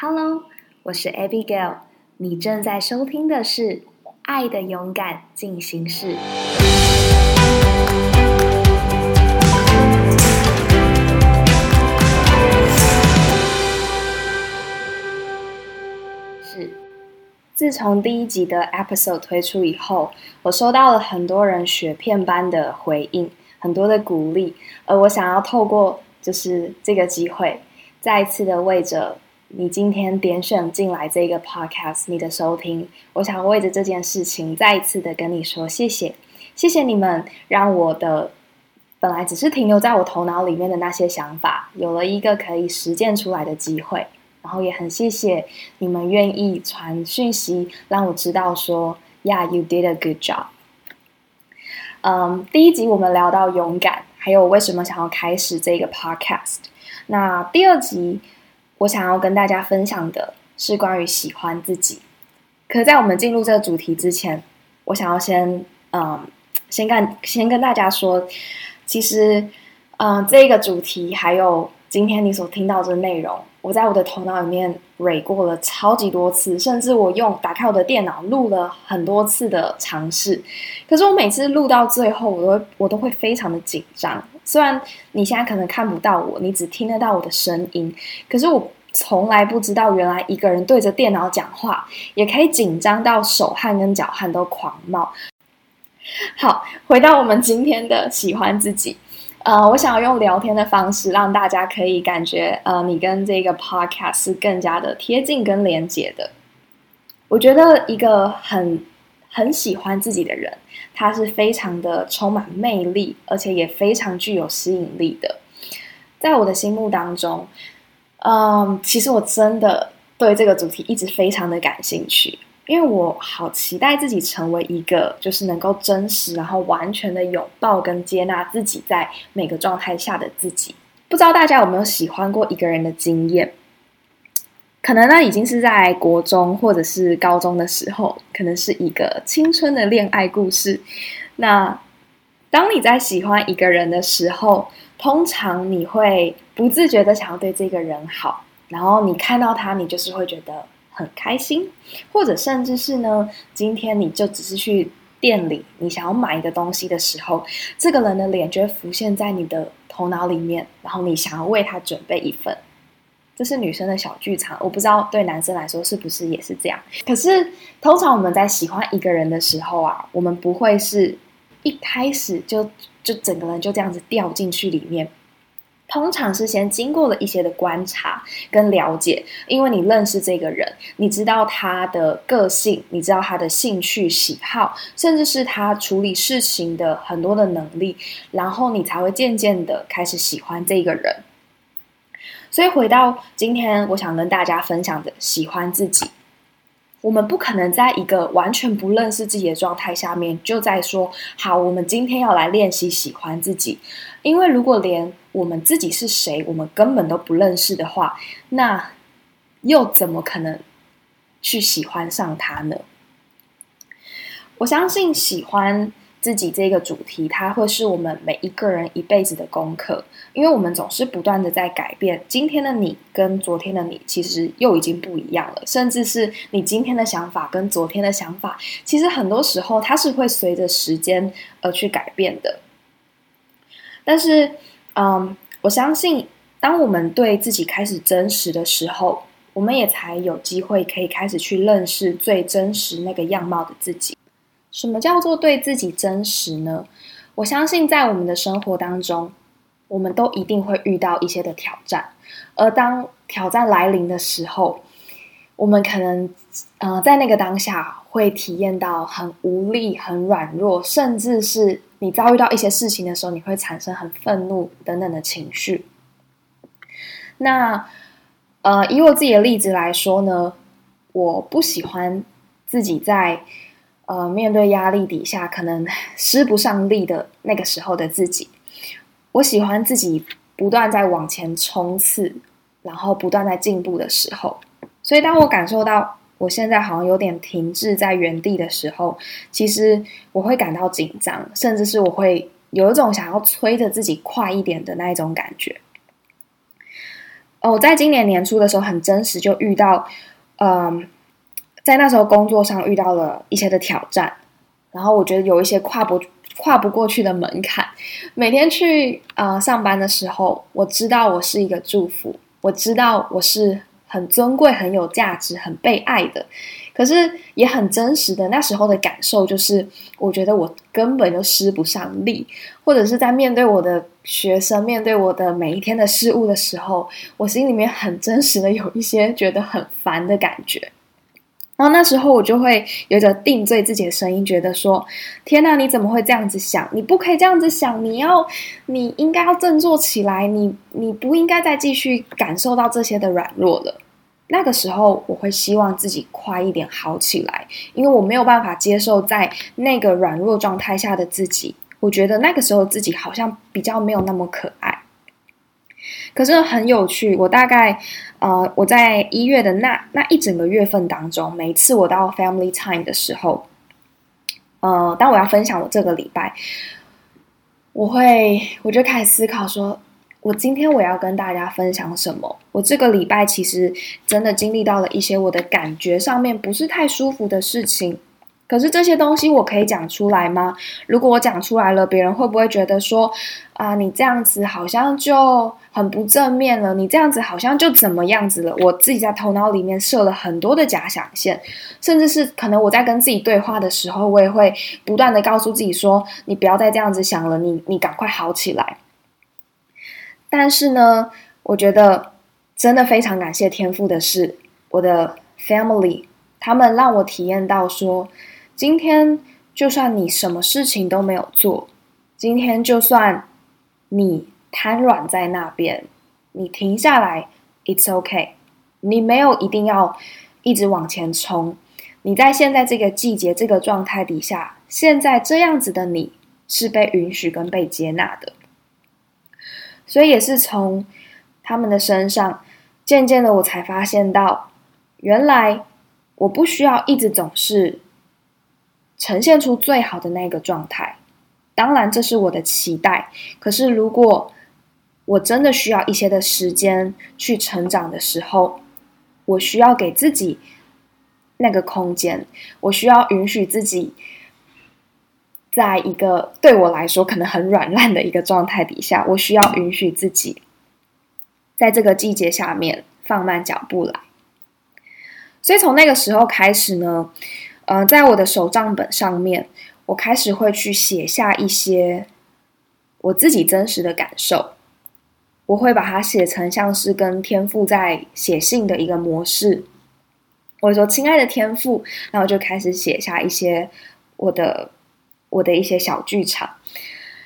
Hello，我是 Abigail，你正在收听的是《爱的勇敢进行式》。是，自从第一集的 episode 推出以后，我收到了很多人雪片般的回应，很多的鼓励，而我想要透过就是这个机会，再一次的为着。你今天点选进来这个 podcast，你的收听，我想为着这件事情再一次的跟你说谢谢，谢谢你们让我的本来只是停留在我头脑里面的那些想法，有了一个可以实践出来的机会。然后也很谢谢你们愿意传讯息让我知道说，Yeah，you did a good job。嗯，第一集我们聊到勇敢，还有为什么想要开始这个 podcast。那第二集。我想要跟大家分享的是关于喜欢自己。可在我们进入这个主题之前，我想要先嗯，先跟先跟大家说，其实嗯，这个主题还有今天你所听到的内容，我在我的头脑里面蕊过了超级多次，甚至我用打开我的电脑录了很多次的尝试。可是我每次录到最后，我都我都会非常的紧张。虽然你现在可能看不到我，你只听得到我的声音，可是我从来不知道，原来一个人对着电脑讲话，也可以紧张到手汗跟脚汗都狂冒。好，回到我们今天的喜欢自己，呃，我想要用聊天的方式，让大家可以感觉，呃，你跟这个 podcast 是更加的贴近跟连接的。我觉得一个很很喜欢自己的人。他是非常的充满魅力，而且也非常具有吸引力的。在我的心目当中，嗯，其实我真的对这个主题一直非常的感兴趣，因为我好期待自己成为一个就是能够真实，然后完全的拥抱跟接纳自己在每个状态下的自己。不知道大家有没有喜欢过一个人的经验？可能呢，已经是在国中或者是高中的时候，可能是一个青春的恋爱故事。那当你在喜欢一个人的时候，通常你会不自觉的想要对这个人好，然后你看到他，你就是会觉得很开心，或者甚至是呢，今天你就只是去店里，你想要买一个东西的时候，这个人的脸就会浮现在你的头脑里面，然后你想要为他准备一份。这是女生的小剧场，我不知道对男生来说是不是也是这样。可是通常我们在喜欢一个人的时候啊，我们不会是一开始就就整个人就这样子掉进去里面。通常是先经过了一些的观察跟了解，因为你认识这个人，你知道他的个性，你知道他的兴趣喜好，甚至是他处理事情的很多的能力，然后你才会渐渐的开始喜欢这个人。所以回到今天，我想跟大家分享的，喜欢自己。我们不可能在一个完全不认识自己的状态下面，就在说好，我们今天要来练习喜欢自己。因为如果连我们自己是谁，我们根本都不认识的话，那又怎么可能去喜欢上他呢？我相信喜欢。自己这个主题，它会是我们每一个人一辈子的功课，因为我们总是不断的在改变。今天的你跟昨天的你，其实又已经不一样了，甚至是你今天的想法跟昨天的想法，其实很多时候它是会随着时间而去改变的。但是，嗯，我相信，当我们对自己开始真实的时候，我们也才有机会可以开始去认识最真实那个样貌的自己。什么叫做对自己真实呢？我相信在我们的生活当中，我们都一定会遇到一些的挑战。而当挑战来临的时候，我们可能呃在那个当下会体验到很无力、很软弱，甚至是你遭遇到一些事情的时候，你会产生很愤怒等等的情绪。那呃，以我自己的例子来说呢，我不喜欢自己在。呃，面对压力底下可能施不上力的那个时候的自己，我喜欢自己不断在往前冲刺，然后不断在进步的时候。所以，当我感受到我现在好像有点停滞在原地的时候，其实我会感到紧张，甚至是我会有一种想要催着自己快一点的那一种感觉。哦，在今年年初的时候，很真实就遇到，嗯，在那时候工作上遇到了一些的挑战，然后我觉得有一些跨不跨不过去的门槛。每天去啊上班的时候，我知道我是一个祝福，我知道我是很尊贵、很有价值、很被爱的。可是也很真实的，那时候的感受就是，我觉得我根本就施不上力，或者是在面对我的学生、面对我的每一天的事物的时候，我心里面很真实的有一些觉得很烦的感觉。然后那时候我就会有着定罪自己的声音，觉得说：天哪，你怎么会这样子想？你不可以这样子想，你要，你应该要振作起来，你你不应该再继续感受到这些的软弱了。那个时候，我会希望自己快一点好起来，因为我没有办法接受在那个软弱状态下的自己。我觉得那个时候自己好像比较没有那么可爱。可是很有趣，我大概呃，我在一月的那那一整个月份当中，每次我到 Family Time 的时候，呃，当我要分享我这个礼拜，我会我就开始思考说。我今天我要跟大家分享什么？我这个礼拜其实真的经历到了一些我的感觉上面不是太舒服的事情。可是这些东西我可以讲出来吗？如果我讲出来了，别人会不会觉得说啊，你这样子好像就很不正面了？你这样子好像就怎么样子了？我自己在头脑里面设了很多的假想线，甚至是可能我在跟自己对话的时候，我也会不断的告诉自己说，你不要再这样子想了，你你赶快好起来。但是呢，我觉得真的非常感谢天赋的是我的 family，他们让我体验到说，今天就算你什么事情都没有做，今天就算你瘫软在那边，你停下来，it's OK 你没有一定要一直往前冲，你在现在这个季节这个状态底下，现在这样子的你是被允许跟被接纳的。所以也是从他们的身上，渐渐的我才发现到，原来我不需要一直总是呈现出最好的那个状态。当然这是我的期待，可是如果我真的需要一些的时间去成长的时候，我需要给自己那个空间，我需要允许自己。在一个对我来说可能很软烂的一个状态底下，我需要允许自己在这个季节下面放慢脚步来。所以从那个时候开始呢，呃，在我的手账本上面，我开始会去写下一些我自己真实的感受。我会把它写成像是跟天赋在写信的一个模式。我说：“亲爱的天赋。”然后就开始写下一些我的。我的一些小剧场，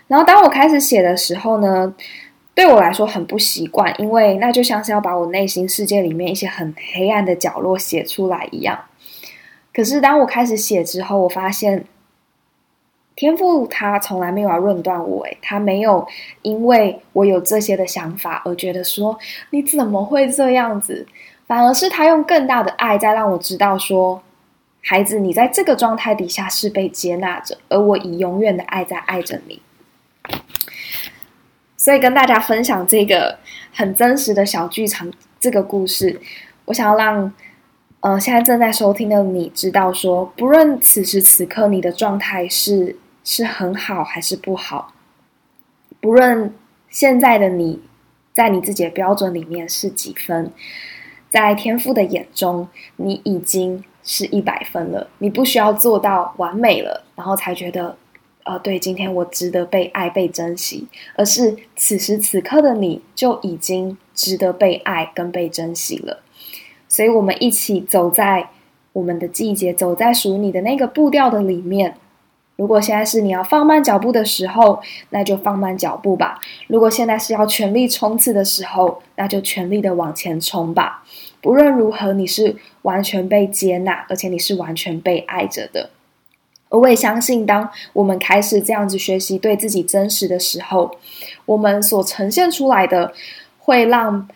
然后当我开始写的时候呢，对我来说很不习惯，因为那就像是要把我内心世界里面一些很黑暗的角落写出来一样。可是当我开始写之后，我发现天赋他从来没有要论断我，诶，他没有因为我有这些的想法而觉得说你怎么会这样子，反而是他用更大的爱在让我知道说。孩子，你在这个状态底下是被接纳着，而我以永远的爱在爱着你。所以跟大家分享这个很真实的小剧场这个故事，我想要让呃现在正在收听的你知道，说不论此时此刻你的状态是是很好还是不好，不论现在的你在你自己的标准里面是几分，在天赋的眼中，你已经。是一百分了，你不需要做到完美了，然后才觉得，呃，对，今天我值得被爱、被珍惜，而是此时此刻的你就已经值得被爱跟被珍惜了。所以，我们一起走在我们的季节，走在属于你的那个步调的里面。如果现在是你要放慢脚步的时候，那就放慢脚步吧；如果现在是要全力冲刺的时候，那就全力的往前冲吧。不论如何，你是完全被接纳，而且你是完全被爱着的。而我也相信，当我们开始这样子学习对自己真实的时候，我们所呈现出来的会让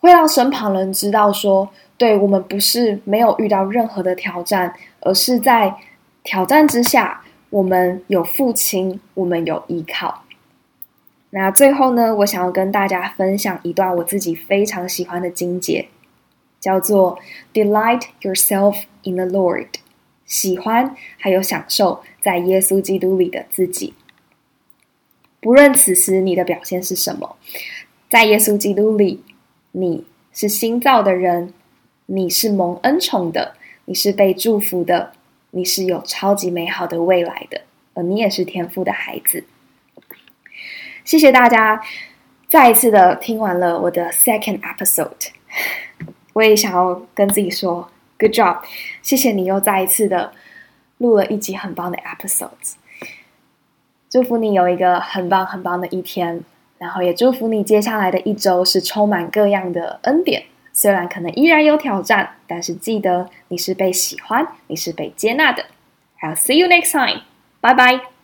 会让身旁人知道，说，对我们不是没有遇到任何的挑战，而是在挑战之下，我们有父亲，我们有依靠。那最后呢，我想要跟大家分享一段我自己非常喜欢的经节，叫做 “Delight yourself in the Lord”，喜欢还有享受在耶稣基督里的自己。不论此时你的表现是什么，在耶稣基督里，你是新造的人，你是蒙恩宠的，你是被祝福的，你是有超级美好的未来的，而你也是天赋的孩子。谢谢大家，再一次的听完了我的 second episode，我也想要跟自己说 good job，谢谢你又再一次的录了一集很棒的 episodes，祝福你有一个很棒很棒的一天，然后也祝福你接下来的一周是充满各样的恩典，虽然可能依然有挑战，但是记得你是被喜欢，你是被接纳的。I'll see you next time，拜拜。